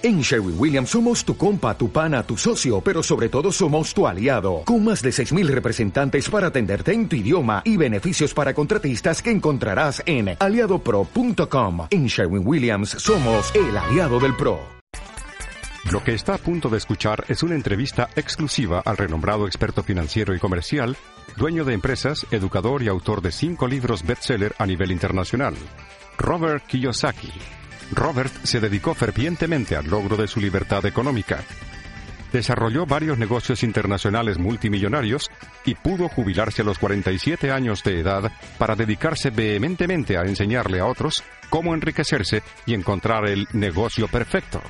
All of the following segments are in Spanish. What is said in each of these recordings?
En Sherwin Williams somos tu compa, tu pana, tu socio, pero sobre todo somos tu aliado, con más de 6.000 representantes para atenderte en tu idioma y beneficios para contratistas que encontrarás en aliadopro.com. En Sherwin Williams somos el aliado del PRO. Lo que está a punto de escuchar es una entrevista exclusiva al renombrado experto financiero y comercial, dueño de empresas, educador y autor de cinco libros bestseller a nivel internacional, Robert Kiyosaki. Robert se dedicó fervientemente al logro de su libertad económica. Desarrolló varios negocios internacionales multimillonarios y pudo jubilarse a los 47 años de edad para dedicarse vehementemente a enseñarle a otros cómo enriquecerse y encontrar el negocio perfecto.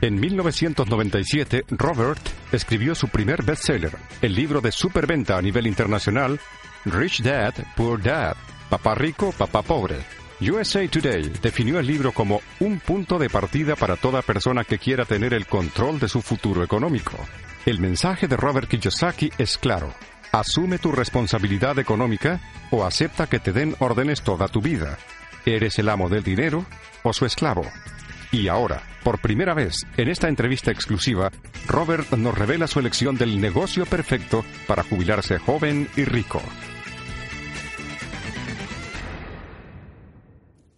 En 1997, Robert escribió su primer bestseller, el libro de superventa a nivel internacional, Rich Dad, Poor Dad, Papá Rico, Papá Pobre, USA Today definió el libro como un punto de partida para toda persona que quiera tener el control de su futuro económico. El mensaje de Robert Kiyosaki es claro. Asume tu responsabilidad económica o acepta que te den órdenes toda tu vida. ¿Eres el amo del dinero o su esclavo? Y ahora, por primera vez en esta entrevista exclusiva, Robert nos revela su elección del negocio perfecto para jubilarse joven y rico.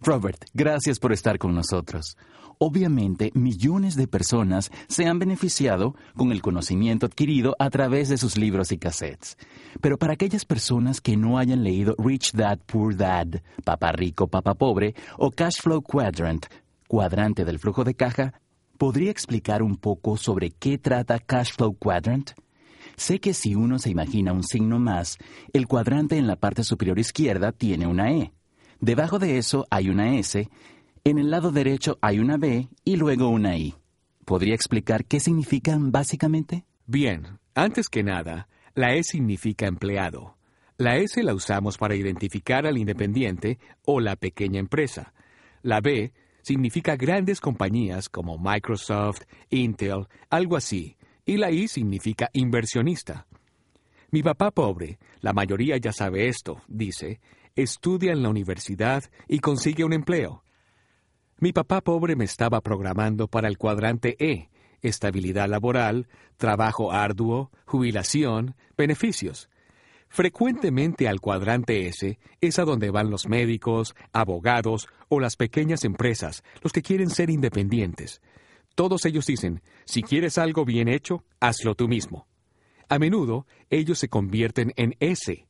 Robert, gracias por estar con nosotros. Obviamente, millones de personas se han beneficiado con el conocimiento adquirido a través de sus libros y cassettes. Pero para aquellas personas que no hayan leído Rich Dad, Poor Dad, Papá Rico, Papá Pobre o Cash Flow Quadrant, cuadrante del flujo de caja, ¿podría explicar un poco sobre qué trata Cash Flow Quadrant? Sé que si uno se imagina un signo más, el cuadrante en la parte superior izquierda tiene una E. Debajo de eso hay una S, en el lado derecho hay una B y luego una I. ¿Podría explicar qué significan básicamente? Bien, antes que nada, la E significa empleado. La S la usamos para identificar al independiente o la pequeña empresa. La B significa grandes compañías como Microsoft, Intel, algo así. Y la I significa inversionista. Mi papá pobre, la mayoría ya sabe esto, dice, estudia en la universidad y consigue un empleo. Mi papá pobre me estaba programando para el cuadrante E, estabilidad laboral, trabajo arduo, jubilación, beneficios. Frecuentemente al cuadrante S es a donde van los médicos, abogados o las pequeñas empresas, los que quieren ser independientes. Todos ellos dicen, si quieres algo bien hecho, hazlo tú mismo. A menudo ellos se convierten en S.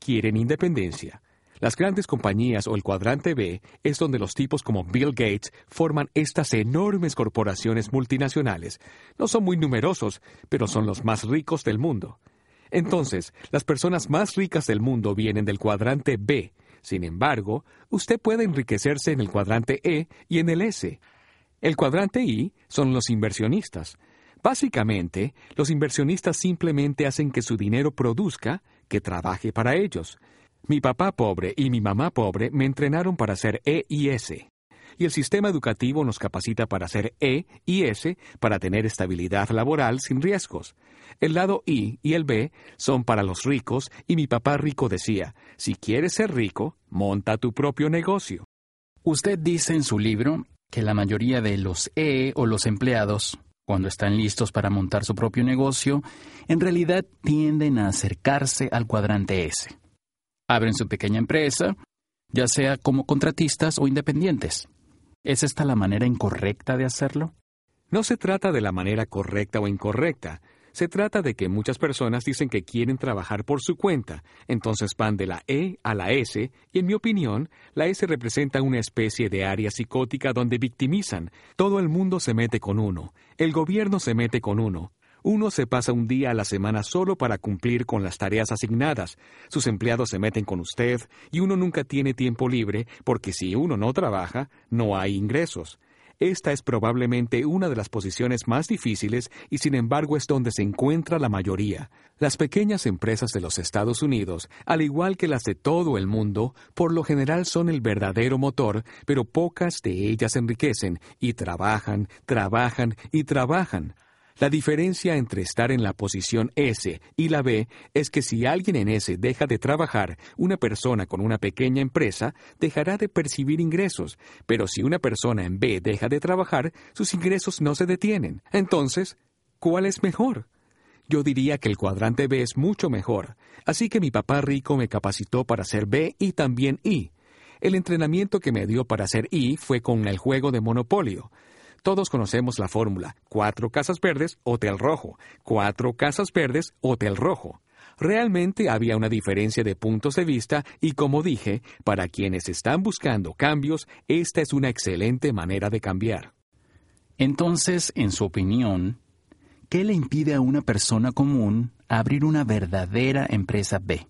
Quieren independencia, las grandes compañías o el cuadrante B es donde los tipos como Bill Gates forman estas enormes corporaciones multinacionales. No son muy numerosos, pero son los más ricos del mundo. Entonces, las personas más ricas del mundo vienen del cuadrante B. Sin embargo, usted puede enriquecerse en el cuadrante E y en el S. El cuadrante I son los inversionistas. Básicamente, los inversionistas simplemente hacen que su dinero produzca, que trabaje para ellos. Mi papá pobre y mi mamá pobre me entrenaron para ser E y S. Y el sistema educativo nos capacita para ser E y S para tener estabilidad laboral sin riesgos. El lado I y el B son para los ricos y mi papá rico decía, si quieres ser rico, monta tu propio negocio. Usted dice en su libro que la mayoría de los E o los empleados, cuando están listos para montar su propio negocio, en realidad tienden a acercarse al cuadrante S abren su pequeña empresa, ya sea como contratistas o independientes. ¿Es esta la manera incorrecta de hacerlo? No se trata de la manera correcta o incorrecta. Se trata de que muchas personas dicen que quieren trabajar por su cuenta, entonces van de la E a la S, y en mi opinión, la S representa una especie de área psicótica donde victimizan. Todo el mundo se mete con uno, el gobierno se mete con uno, uno se pasa un día a la semana solo para cumplir con las tareas asignadas. Sus empleados se meten con usted y uno nunca tiene tiempo libre porque si uno no trabaja, no hay ingresos. Esta es probablemente una de las posiciones más difíciles y sin embargo es donde se encuentra la mayoría. Las pequeñas empresas de los Estados Unidos, al igual que las de todo el mundo, por lo general son el verdadero motor, pero pocas de ellas enriquecen y trabajan, trabajan y trabajan. La diferencia entre estar en la posición S y la B es que si alguien en S deja de trabajar, una persona con una pequeña empresa dejará de percibir ingresos, pero si una persona en B deja de trabajar, sus ingresos no se detienen. Entonces, ¿cuál es mejor? Yo diría que el cuadrante B es mucho mejor, así que mi papá rico me capacitó para ser B y también I. El entrenamiento que me dio para ser I fue con el juego de Monopolio. Todos conocemos la fórmula. Cuatro casas verdes, hotel rojo. Cuatro casas verdes, hotel rojo. Realmente había una diferencia de puntos de vista y como dije, para quienes están buscando cambios, esta es una excelente manera de cambiar. Entonces, en su opinión, ¿qué le impide a una persona común abrir una verdadera empresa B?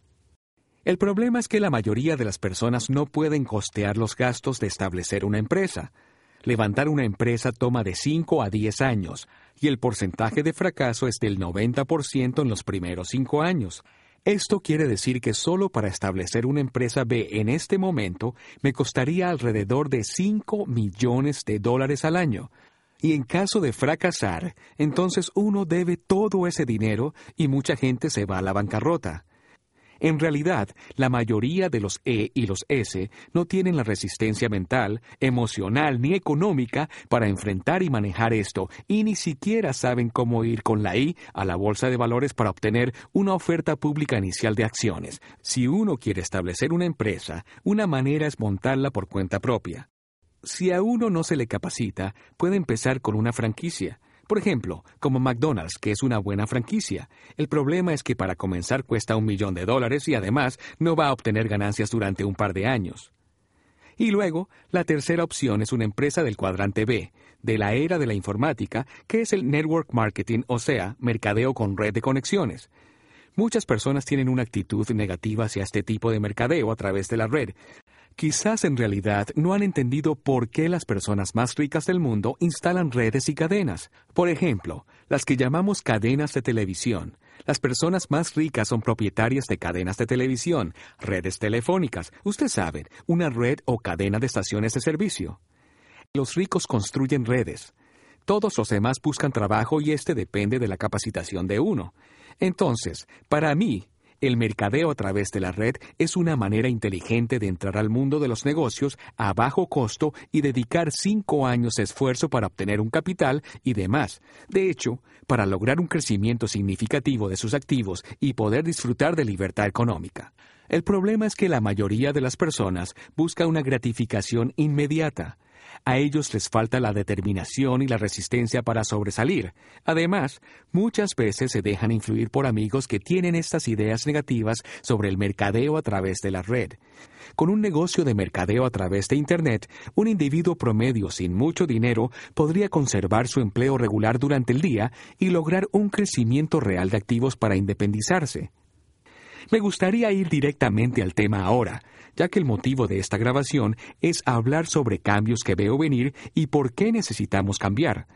El problema es que la mayoría de las personas no pueden costear los gastos de establecer una empresa. Levantar una empresa toma de 5 a 10 años y el porcentaje de fracaso es del 90% en los primeros 5 años. Esto quiere decir que solo para establecer una empresa B en este momento me costaría alrededor de 5 millones de dólares al año. Y en caso de fracasar, entonces uno debe todo ese dinero y mucha gente se va a la bancarrota. En realidad, la mayoría de los E y los S no tienen la resistencia mental, emocional ni económica para enfrentar y manejar esto, y ni siquiera saben cómo ir con la I a la bolsa de valores para obtener una oferta pública inicial de acciones. Si uno quiere establecer una empresa, una manera es montarla por cuenta propia. Si a uno no se le capacita, puede empezar con una franquicia por ejemplo, como McDonald's, que es una buena franquicia. El problema es que para comenzar cuesta un millón de dólares y además no va a obtener ganancias durante un par de años. Y luego, la tercera opción es una empresa del cuadrante B, de la era de la informática, que es el network marketing, o sea, mercadeo con red de conexiones. Muchas personas tienen una actitud negativa hacia este tipo de mercadeo a través de la red, Quizás en realidad no han entendido por qué las personas más ricas del mundo instalan redes y cadenas. Por ejemplo, las que llamamos cadenas de televisión. Las personas más ricas son propietarias de cadenas de televisión, redes telefónicas, usted sabe, una red o cadena de estaciones de servicio. Los ricos construyen redes. Todos los demás buscan trabajo y este depende de la capacitación de uno. Entonces, para mí, el mercadeo a través de la red es una manera inteligente de entrar al mundo de los negocios a bajo costo y dedicar cinco años de esfuerzo para obtener un capital y demás. De hecho, para lograr un crecimiento significativo de sus activos y poder disfrutar de libertad económica. El problema es que la mayoría de las personas busca una gratificación inmediata. A ellos les falta la determinación y la resistencia para sobresalir. Además, muchas veces se dejan influir por amigos que tienen estas ideas negativas sobre el mercadeo a través de la red. Con un negocio de mercadeo a través de Internet, un individuo promedio sin mucho dinero podría conservar su empleo regular durante el día y lograr un crecimiento real de activos para independizarse. Me gustaría ir directamente al tema ahora, ya que el motivo de esta grabación es hablar sobre cambios que veo venir y por qué necesitamos cambiar.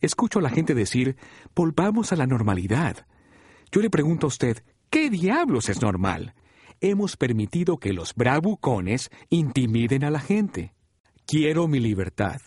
Escucho a la gente decir, volvamos a la normalidad. Yo le pregunto a usted, ¿qué diablos es normal? Hemos permitido que los bravucones intimiden a la gente. Quiero mi libertad.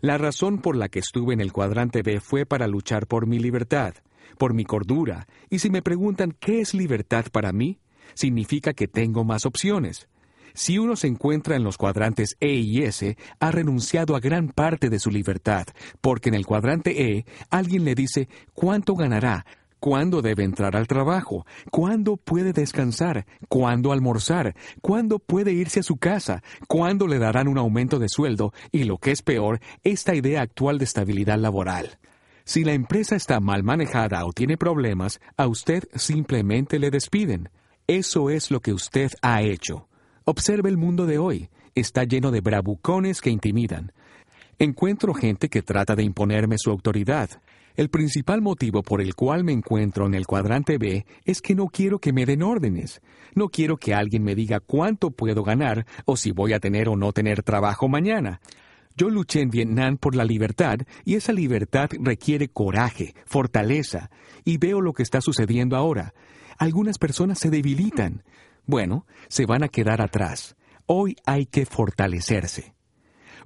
La razón por la que estuve en el cuadrante B fue para luchar por mi libertad, por mi cordura, y si me preguntan qué es libertad para mí, significa que tengo más opciones. Si uno se encuentra en los cuadrantes E y S, ha renunciado a gran parte de su libertad, porque en el cuadrante E alguien le dice cuánto ganará, cuándo debe entrar al trabajo, cuándo puede descansar, cuándo almorzar, cuándo puede irse a su casa, cuándo le darán un aumento de sueldo y, lo que es peor, esta idea actual de estabilidad laboral. Si la empresa está mal manejada o tiene problemas, a usted simplemente le despiden. Eso es lo que usted ha hecho. Observe el mundo de hoy. Está lleno de bravucones que intimidan. Encuentro gente que trata de imponerme su autoridad. El principal motivo por el cual me encuentro en el cuadrante B es que no quiero que me den órdenes. No quiero que alguien me diga cuánto puedo ganar o si voy a tener o no tener trabajo mañana. Yo luché en Vietnam por la libertad y esa libertad requiere coraje, fortaleza, y veo lo que está sucediendo ahora. Algunas personas se debilitan. Bueno, se van a quedar atrás. Hoy hay que fortalecerse.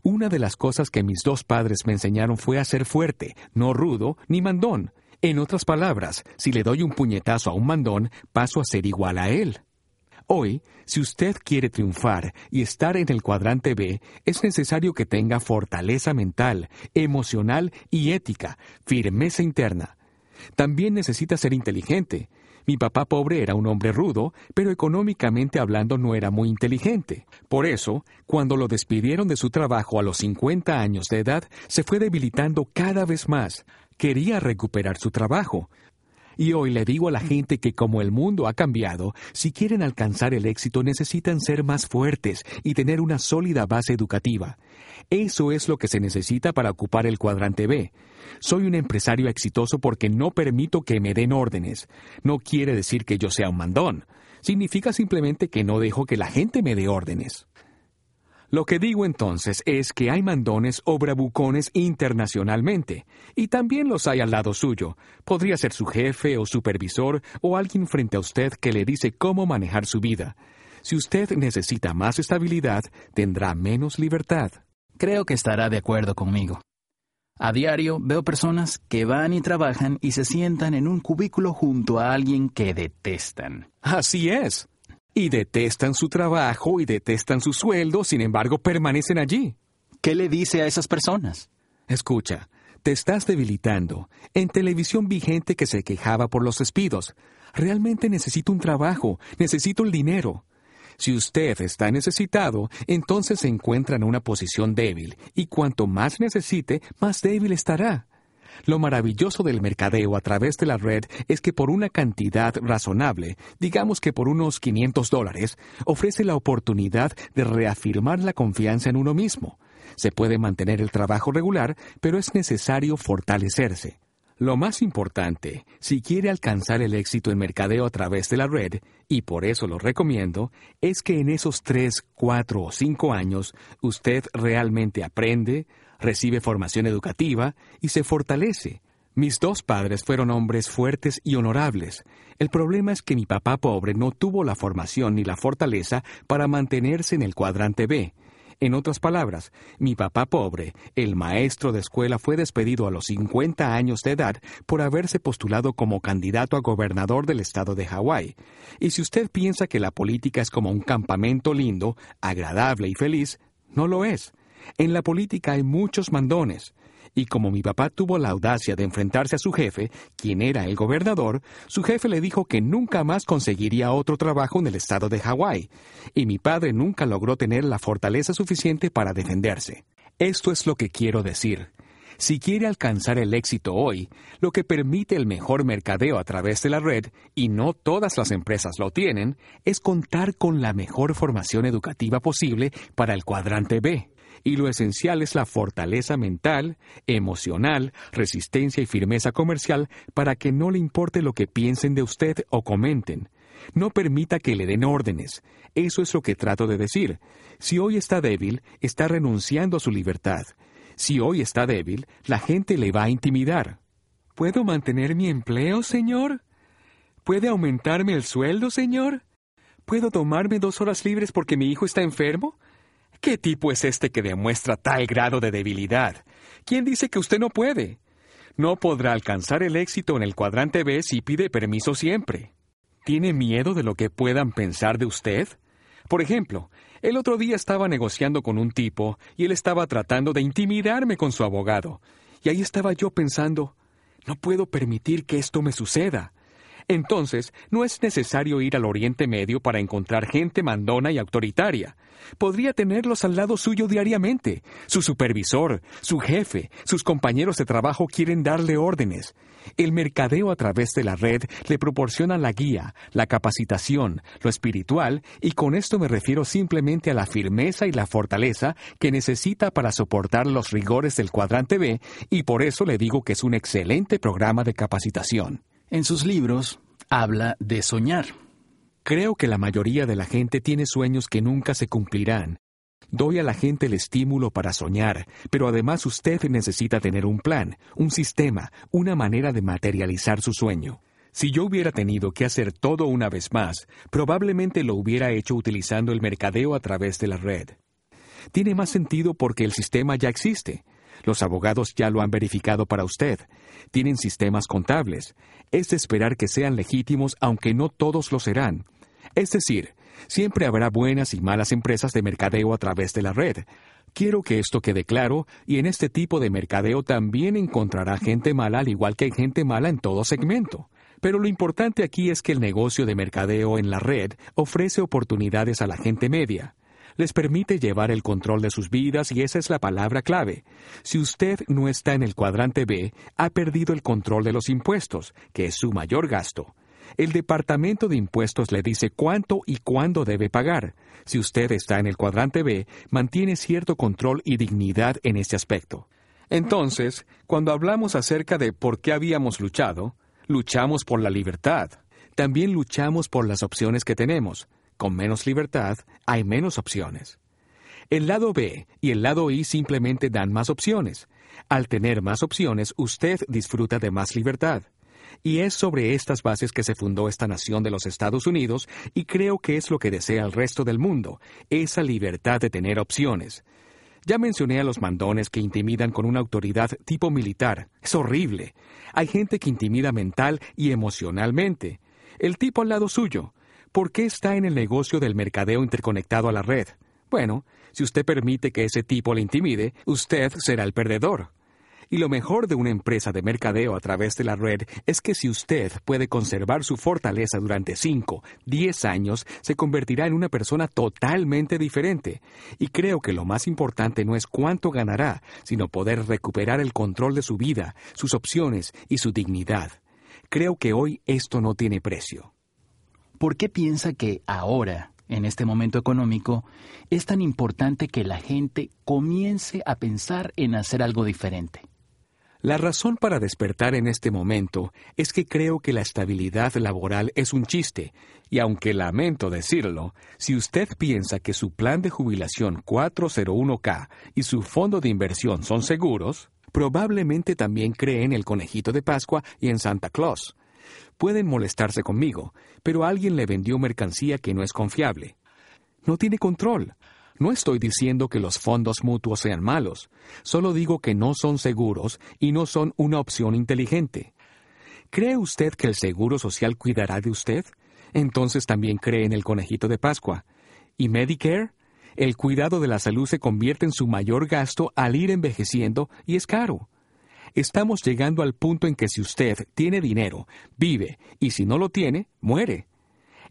Una de las cosas que mis dos padres me enseñaron fue a ser fuerte, no rudo ni mandón. En otras palabras, si le doy un puñetazo a un mandón, paso a ser igual a él. Hoy, si usted quiere triunfar y estar en el cuadrante B, es necesario que tenga fortaleza mental, emocional y ética, firmeza interna. También necesita ser inteligente. Mi papá pobre era un hombre rudo, pero económicamente hablando no era muy inteligente. Por eso, cuando lo despidieron de su trabajo a los 50 años de edad, se fue debilitando cada vez más. Quería recuperar su trabajo, y hoy le digo a la gente que como el mundo ha cambiado, si quieren alcanzar el éxito necesitan ser más fuertes y tener una sólida base educativa. Eso es lo que se necesita para ocupar el cuadrante B. Soy un empresario exitoso porque no permito que me den órdenes. No quiere decir que yo sea un mandón. Significa simplemente que no dejo que la gente me dé órdenes. Lo que digo entonces es que hay mandones o bravucones internacionalmente, y también los hay al lado suyo. Podría ser su jefe o supervisor o alguien frente a usted que le dice cómo manejar su vida. Si usted necesita más estabilidad, tendrá menos libertad. Creo que estará de acuerdo conmigo. A diario veo personas que van y trabajan y se sientan en un cubículo junto a alguien que detestan. Así es y detestan su trabajo y detestan su sueldo, sin embargo permanecen allí. ¿Qué le dice a esas personas? Escucha, te estás debilitando. En televisión vi gente que se quejaba por los despidos. Realmente necesito un trabajo, necesito el dinero. Si usted está necesitado, entonces se encuentra en una posición débil, y cuanto más necesite, más débil estará. Lo maravilloso del mercadeo a través de la red es que por una cantidad razonable, digamos que por unos 500 dólares, ofrece la oportunidad de reafirmar la confianza en uno mismo. Se puede mantener el trabajo regular, pero es necesario fortalecerse. Lo más importante, si quiere alcanzar el éxito en mercadeo a través de la red, y por eso lo recomiendo, es que en esos tres, cuatro o cinco años usted realmente aprende, recibe formación educativa y se fortalece. Mis dos padres fueron hombres fuertes y honorables. El problema es que mi papá pobre no tuvo la formación ni la fortaleza para mantenerse en el cuadrante B. En otras palabras, mi papá pobre, el maestro de escuela, fue despedido a los 50 años de edad por haberse postulado como candidato a gobernador del estado de Hawái. Y si usted piensa que la política es como un campamento lindo, agradable y feliz, no lo es. En la política hay muchos mandones, y como mi papá tuvo la audacia de enfrentarse a su jefe, quien era el gobernador, su jefe le dijo que nunca más conseguiría otro trabajo en el estado de Hawái, y mi padre nunca logró tener la fortaleza suficiente para defenderse. Esto es lo que quiero decir. Si quiere alcanzar el éxito hoy, lo que permite el mejor mercadeo a través de la red, y no todas las empresas lo tienen, es contar con la mejor formación educativa posible para el cuadrante B y lo esencial es la fortaleza mental, emocional, resistencia y firmeza comercial para que no le importe lo que piensen de usted o comenten. No permita que le den órdenes. Eso es lo que trato de decir. Si hoy está débil, está renunciando a su libertad. Si hoy está débil, la gente le va a intimidar. ¿Puedo mantener mi empleo, señor? ¿Puede aumentarme el sueldo, señor? ¿Puedo tomarme dos horas libres porque mi hijo está enfermo? ¿Qué tipo es este que demuestra tal grado de debilidad? ¿Quién dice que usted no puede? No podrá alcanzar el éxito en el cuadrante B si pide permiso siempre. ¿Tiene miedo de lo que puedan pensar de usted? Por ejemplo, el otro día estaba negociando con un tipo y él estaba tratando de intimidarme con su abogado. Y ahí estaba yo pensando, no puedo permitir que esto me suceda. Entonces, no es necesario ir al Oriente Medio para encontrar gente mandona y autoritaria. Podría tenerlos al lado suyo diariamente. Su supervisor, su jefe, sus compañeros de trabajo quieren darle órdenes. El mercadeo a través de la red le proporciona la guía, la capacitación, lo espiritual, y con esto me refiero simplemente a la firmeza y la fortaleza que necesita para soportar los rigores del cuadrante B, y por eso le digo que es un excelente programa de capacitación. En sus libros habla de soñar. Creo que la mayoría de la gente tiene sueños que nunca se cumplirán. Doy a la gente el estímulo para soñar, pero además usted necesita tener un plan, un sistema, una manera de materializar su sueño. Si yo hubiera tenido que hacer todo una vez más, probablemente lo hubiera hecho utilizando el mercadeo a través de la red. Tiene más sentido porque el sistema ya existe. Los abogados ya lo han verificado para usted. Tienen sistemas contables. Es de esperar que sean legítimos aunque no todos lo serán. Es decir, siempre habrá buenas y malas empresas de mercadeo a través de la red. Quiero que esto quede claro, y en este tipo de mercadeo también encontrará gente mala al igual que hay gente mala en todo segmento. Pero lo importante aquí es que el negocio de mercadeo en la red ofrece oportunidades a la gente media les permite llevar el control de sus vidas y esa es la palabra clave. Si usted no está en el cuadrante B, ha perdido el control de los impuestos, que es su mayor gasto. El Departamento de Impuestos le dice cuánto y cuándo debe pagar. Si usted está en el cuadrante B, mantiene cierto control y dignidad en este aspecto. Entonces, cuando hablamos acerca de por qué habíamos luchado, luchamos por la libertad. También luchamos por las opciones que tenemos. Con menos libertad hay menos opciones. El lado B y el lado I simplemente dan más opciones. Al tener más opciones, usted disfruta de más libertad. Y es sobre estas bases que se fundó esta nación de los Estados Unidos y creo que es lo que desea el resto del mundo, esa libertad de tener opciones. Ya mencioné a los mandones que intimidan con una autoridad tipo militar. Es horrible. Hay gente que intimida mental y emocionalmente. El tipo al lado suyo. ¿Por qué está en el negocio del mercadeo interconectado a la red? Bueno, si usted permite que ese tipo le intimide, usted será el perdedor. Y lo mejor de una empresa de mercadeo a través de la red es que si usted puede conservar su fortaleza durante 5, 10 años, se convertirá en una persona totalmente diferente. Y creo que lo más importante no es cuánto ganará, sino poder recuperar el control de su vida, sus opciones y su dignidad. Creo que hoy esto no tiene precio. ¿Por qué piensa que ahora, en este momento económico, es tan importante que la gente comience a pensar en hacer algo diferente? La razón para despertar en este momento es que creo que la estabilidad laboral es un chiste, y aunque lamento decirlo, si usted piensa que su plan de jubilación 401k y su fondo de inversión son seguros, probablemente también cree en el conejito de Pascua y en Santa Claus. Pueden molestarse conmigo, pero alguien le vendió mercancía que no es confiable. No tiene control. No estoy diciendo que los fondos mutuos sean malos, solo digo que no son seguros y no son una opción inteligente. ¿Cree usted que el Seguro Social cuidará de usted? Entonces también cree en el conejito de Pascua. ¿Y Medicare? El cuidado de la salud se convierte en su mayor gasto al ir envejeciendo y es caro. Estamos llegando al punto en que si usted tiene dinero, vive, y si no lo tiene, muere.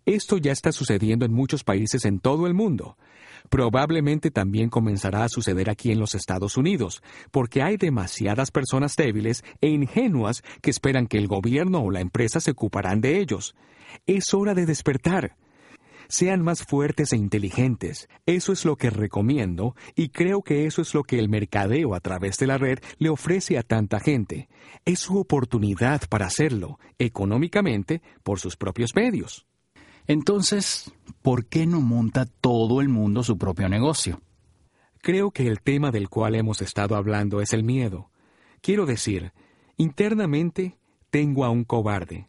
Esto ya está sucediendo en muchos países en todo el mundo. Probablemente también comenzará a suceder aquí en los Estados Unidos, porque hay demasiadas personas débiles e ingenuas que esperan que el gobierno o la empresa se ocuparán de ellos. Es hora de despertar. Sean más fuertes e inteligentes. Eso es lo que recomiendo y creo que eso es lo que el mercadeo a través de la red le ofrece a tanta gente. Es su oportunidad para hacerlo, económicamente, por sus propios medios. Entonces, ¿por qué no monta todo el mundo su propio negocio? Creo que el tema del cual hemos estado hablando es el miedo. Quiero decir, internamente tengo a un cobarde.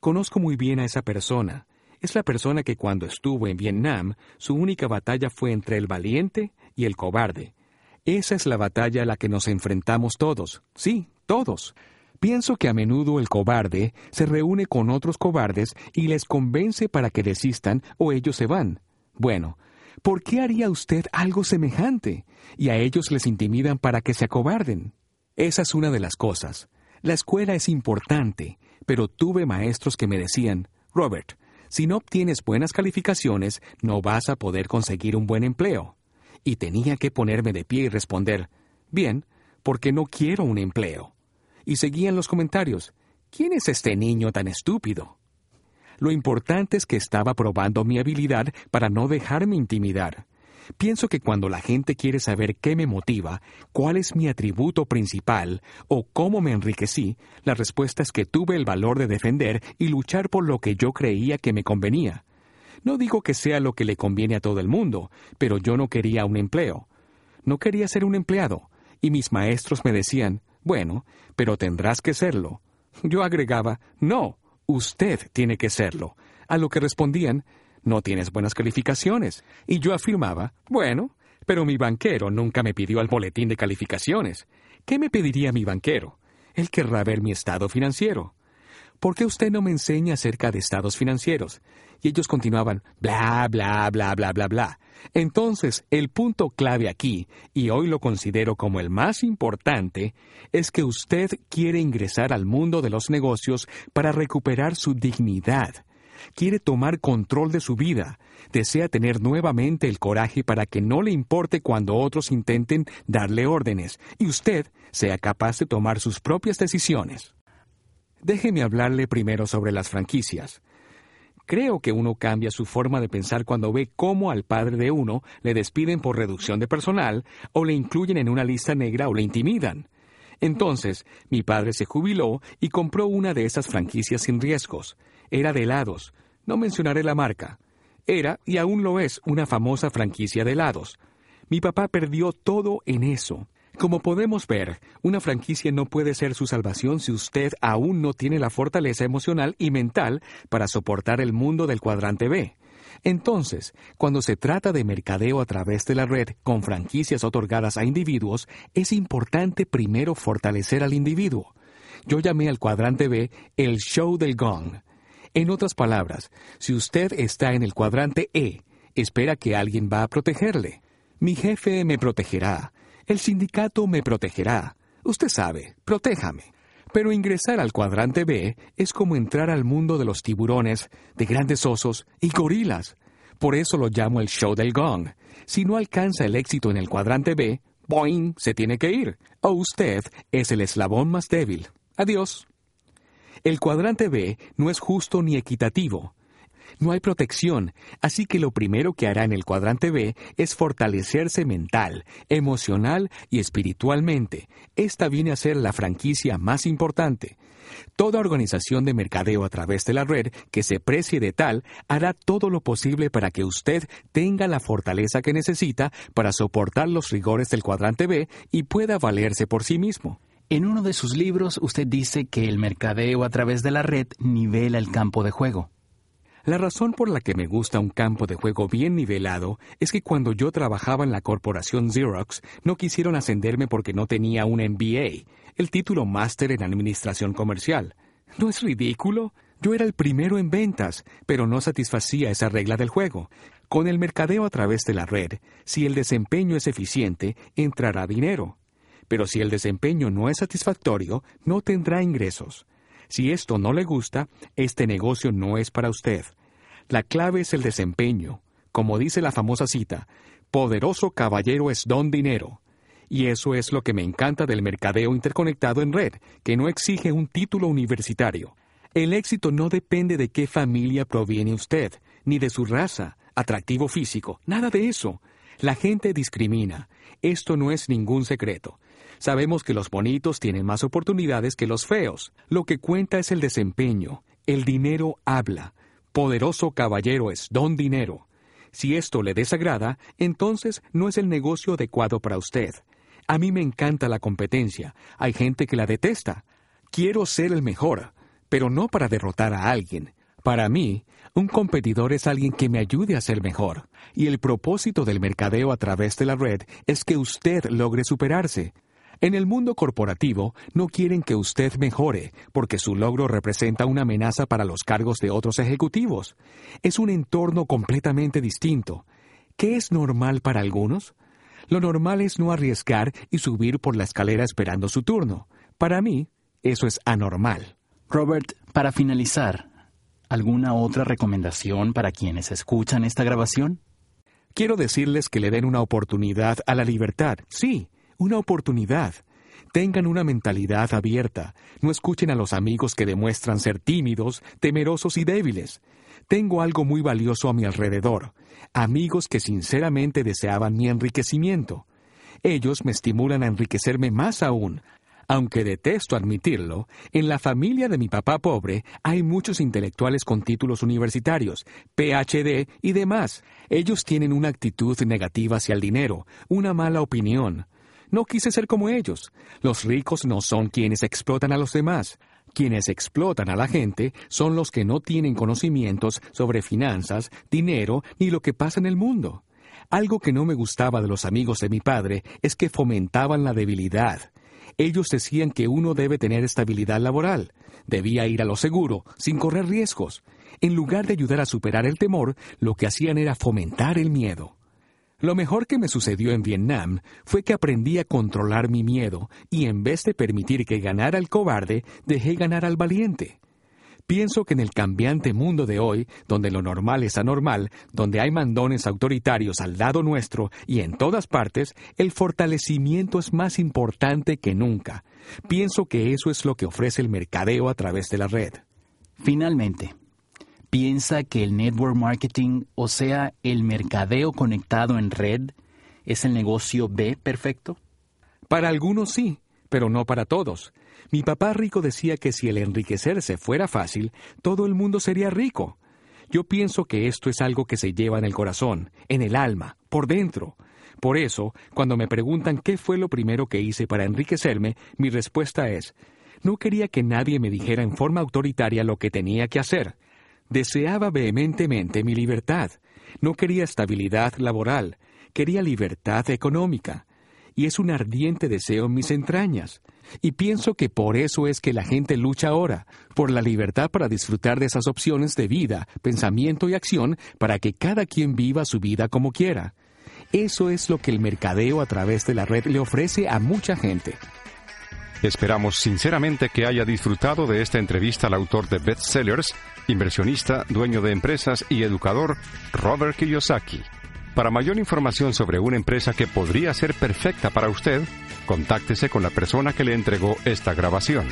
Conozco muy bien a esa persona, es la persona que cuando estuvo en Vietnam, su única batalla fue entre el valiente y el cobarde. Esa es la batalla a la que nos enfrentamos todos, sí, todos. Pienso que a menudo el cobarde se reúne con otros cobardes y les convence para que desistan o ellos se van. Bueno, ¿por qué haría usted algo semejante? Y a ellos les intimidan para que se acobarden. Esa es una de las cosas. La escuela es importante, pero tuve maestros que me decían, Robert, si no obtienes buenas calificaciones, no vas a poder conseguir un buen empleo. Y tenía que ponerme de pie y responder, bien, porque no quiero un empleo. Y seguían los comentarios, ¿quién es este niño tan estúpido? Lo importante es que estaba probando mi habilidad para no dejarme intimidar. Pienso que cuando la gente quiere saber qué me motiva, cuál es mi atributo principal o cómo me enriquecí, la respuesta es que tuve el valor de defender y luchar por lo que yo creía que me convenía. No digo que sea lo que le conviene a todo el mundo, pero yo no quería un empleo. No quería ser un empleado, y mis maestros me decían, bueno, pero tendrás que serlo. Yo agregaba, no, usted tiene que serlo. A lo que respondían, no tienes buenas calificaciones. Y yo afirmaba, bueno, pero mi banquero nunca me pidió el boletín de calificaciones. ¿Qué me pediría mi banquero? Él querrá ver mi estado financiero. ¿Por qué usted no me enseña acerca de estados financieros? Y ellos continuaban, bla, bla, bla, bla, bla, bla. Entonces, el punto clave aquí, y hoy lo considero como el más importante, es que usted quiere ingresar al mundo de los negocios para recuperar su dignidad. Quiere tomar control de su vida. Desea tener nuevamente el coraje para que no le importe cuando otros intenten darle órdenes y usted sea capaz de tomar sus propias decisiones. Déjeme hablarle primero sobre las franquicias. Creo que uno cambia su forma de pensar cuando ve cómo al padre de uno le despiden por reducción de personal o le incluyen en una lista negra o le intimidan. Entonces, mi padre se jubiló y compró una de esas franquicias sin riesgos. Era de helados. No mencionaré la marca. Era, y aún lo es, una famosa franquicia de helados. Mi papá perdió todo en eso. Como podemos ver, una franquicia no puede ser su salvación si usted aún no tiene la fortaleza emocional y mental para soportar el mundo del cuadrante B. Entonces, cuando se trata de mercadeo a través de la red con franquicias otorgadas a individuos, es importante primero fortalecer al individuo. Yo llamé al cuadrante B el show del gong. En otras palabras, si usted está en el cuadrante E, espera que alguien va a protegerle. Mi jefe me protegerá. El sindicato me protegerá. Usted sabe, protéjame. Pero ingresar al cuadrante B es como entrar al mundo de los tiburones, de grandes osos y gorilas. Por eso lo llamo el show del gong. Si no alcanza el éxito en el cuadrante B, boing, se tiene que ir. O usted es el eslabón más débil. Adiós. El cuadrante B no es justo ni equitativo. No hay protección, así que lo primero que hará en el cuadrante B es fortalecerse mental, emocional y espiritualmente. Esta viene a ser la franquicia más importante. Toda organización de mercadeo a través de la red que se precie de tal hará todo lo posible para que usted tenga la fortaleza que necesita para soportar los rigores del cuadrante B y pueda valerse por sí mismo. En uno de sus libros usted dice que el mercadeo a través de la red nivela el campo de juego. La razón por la que me gusta un campo de juego bien nivelado es que cuando yo trabajaba en la corporación Xerox no quisieron ascenderme porque no tenía un MBA, el título máster en administración comercial. ¿No es ridículo? Yo era el primero en ventas, pero no satisfacía esa regla del juego. Con el mercadeo a través de la red, si el desempeño es eficiente, entrará dinero. Pero si el desempeño no es satisfactorio, no tendrá ingresos. Si esto no le gusta, este negocio no es para usted. La clave es el desempeño. Como dice la famosa cita, poderoso caballero es don dinero. Y eso es lo que me encanta del mercadeo interconectado en red, que no exige un título universitario. El éxito no depende de qué familia proviene usted, ni de su raza, atractivo físico, nada de eso. La gente discrimina. Esto no es ningún secreto. Sabemos que los bonitos tienen más oportunidades que los feos. Lo que cuenta es el desempeño. El dinero habla. Poderoso caballero es don dinero. Si esto le desagrada, entonces no es el negocio adecuado para usted. A mí me encanta la competencia. Hay gente que la detesta. Quiero ser el mejor, pero no para derrotar a alguien. Para mí, un competidor es alguien que me ayude a ser mejor. Y el propósito del mercadeo a través de la red es que usted logre superarse. En el mundo corporativo no quieren que usted mejore, porque su logro representa una amenaza para los cargos de otros ejecutivos. Es un entorno completamente distinto. ¿Qué es normal para algunos? Lo normal es no arriesgar y subir por la escalera esperando su turno. Para mí, eso es anormal. Robert, para finalizar, ¿alguna otra recomendación para quienes escuchan esta grabación? Quiero decirles que le den una oportunidad a la libertad, sí, una oportunidad. Tengan una mentalidad abierta. No escuchen a los amigos que demuestran ser tímidos, temerosos y débiles. Tengo algo muy valioso a mi alrededor. Amigos que sinceramente deseaban mi enriquecimiento. Ellos me estimulan a enriquecerme más aún. Aunque detesto admitirlo, en la familia de mi papá pobre hay muchos intelectuales con títulos universitarios, PhD y demás. Ellos tienen una actitud negativa hacia el dinero, una mala opinión. No quise ser como ellos. Los ricos no son quienes explotan a los demás. Quienes explotan a la gente son los que no tienen conocimientos sobre finanzas, dinero ni lo que pasa en el mundo. Algo que no me gustaba de los amigos de mi padre es que fomentaban la debilidad. Ellos decían que uno debe tener estabilidad laboral, debía ir a lo seguro, sin correr riesgos. En lugar de ayudar a superar el temor, lo que hacían era fomentar el miedo. Lo mejor que me sucedió en Vietnam fue que aprendí a controlar mi miedo y en vez de permitir que ganara el cobarde, dejé ganar al valiente. Pienso que en el cambiante mundo de hoy, donde lo normal es anormal, donde hay mandones autoritarios al lado nuestro y en todas partes, el fortalecimiento es más importante que nunca. Pienso que eso es lo que ofrece el mercadeo a través de la red. Finalmente, ¿piensa que el network marketing, o sea, el mercadeo conectado en red, es el negocio B perfecto? Para algunos sí, pero no para todos. Mi papá rico decía que si el enriquecerse fuera fácil, todo el mundo sería rico. Yo pienso que esto es algo que se lleva en el corazón, en el alma, por dentro. Por eso, cuando me preguntan qué fue lo primero que hice para enriquecerme, mi respuesta es, no quería que nadie me dijera en forma autoritaria lo que tenía que hacer. Deseaba vehementemente mi libertad. No quería estabilidad laboral, quería libertad económica y es un ardiente deseo en mis entrañas. Y pienso que por eso es que la gente lucha ahora, por la libertad para disfrutar de esas opciones de vida, pensamiento y acción para que cada quien viva su vida como quiera. Eso es lo que el mercadeo a través de la red le ofrece a mucha gente. Esperamos sinceramente que haya disfrutado de esta entrevista al autor de bestsellers, inversionista, dueño de empresas y educador, Robert Kiyosaki. Para mayor información sobre una empresa que podría ser perfecta para usted, contáctese con la persona que le entregó esta grabación.